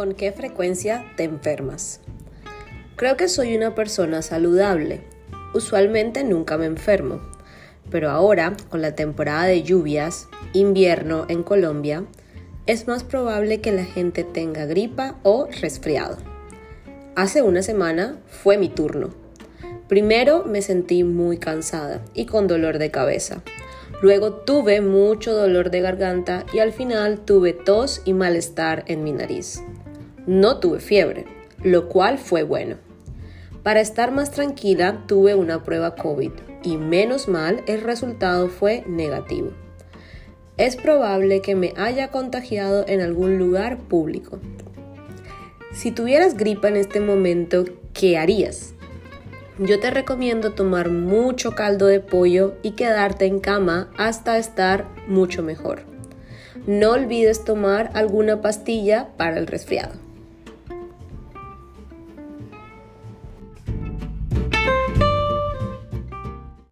¿Con qué frecuencia te enfermas? Creo que soy una persona saludable. Usualmente nunca me enfermo. Pero ahora, con la temporada de lluvias, invierno en Colombia, es más probable que la gente tenga gripa o resfriado. Hace una semana fue mi turno. Primero me sentí muy cansada y con dolor de cabeza. Luego tuve mucho dolor de garganta y al final tuve tos y malestar en mi nariz. No tuve fiebre, lo cual fue bueno. Para estar más tranquila tuve una prueba COVID y menos mal el resultado fue negativo. Es probable que me haya contagiado en algún lugar público. Si tuvieras gripa en este momento, ¿qué harías? Yo te recomiendo tomar mucho caldo de pollo y quedarte en cama hasta estar mucho mejor. No olvides tomar alguna pastilla para el resfriado.